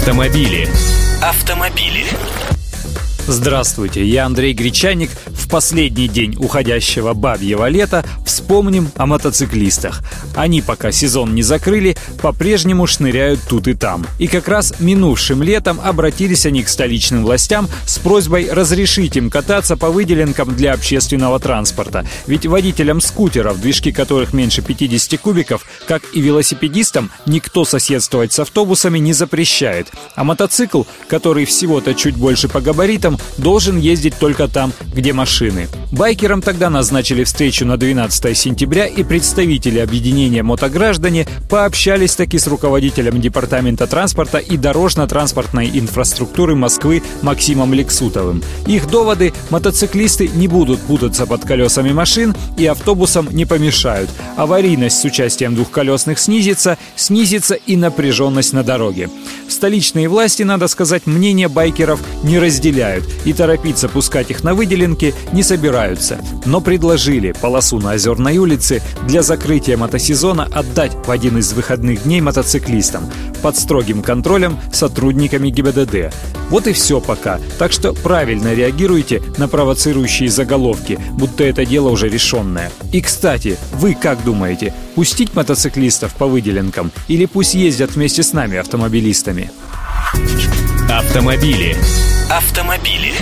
Автомобили. Автомобили. Здравствуйте, я Андрей Гречаник. В последний день уходящего бабьего лета вспомним о мотоциклистах. Они, пока сезон не закрыли, по-прежнему шныряют тут и там. И как раз минувшим летом обратились они к столичным властям с просьбой разрешить им кататься по выделенкам для общественного транспорта. Ведь водителям скутеров, движки которых меньше 50 кубиков, как и велосипедистам, никто соседствовать с автобусами не запрещает. А мотоцикл, который всего-то чуть больше по габаритам, должен ездить только там, где машины. Байкерам тогда назначили встречу на 12 сентября, и представители объединения мотограждане пообщались таки с руководителем Департамента транспорта и дорожно-транспортной инфраструктуры Москвы Максимом Лексутовым. Их доводы – мотоциклисты не будут путаться под колесами машин и автобусам не помешают. Аварийность с участием двухколесных снизится, снизится и напряженность на дороге. Столичные власти, надо сказать, мнение байкеров не разделяют и торопиться пускать их на выделенки не собираются. Но предложили полосу на Озерной улице для закрытия мотосезона отдать в один из выходных дней мотоциклистам под строгим контролем сотрудниками ГИБДД. Вот и все пока. Так что правильно реагируйте на провоцирующие заголовки, будто это дело уже решенное. И, кстати, вы как думаете, пустить мотоциклистов по выделенкам или пусть ездят вместе с нами автомобилистами? Автомобили. Автомобили.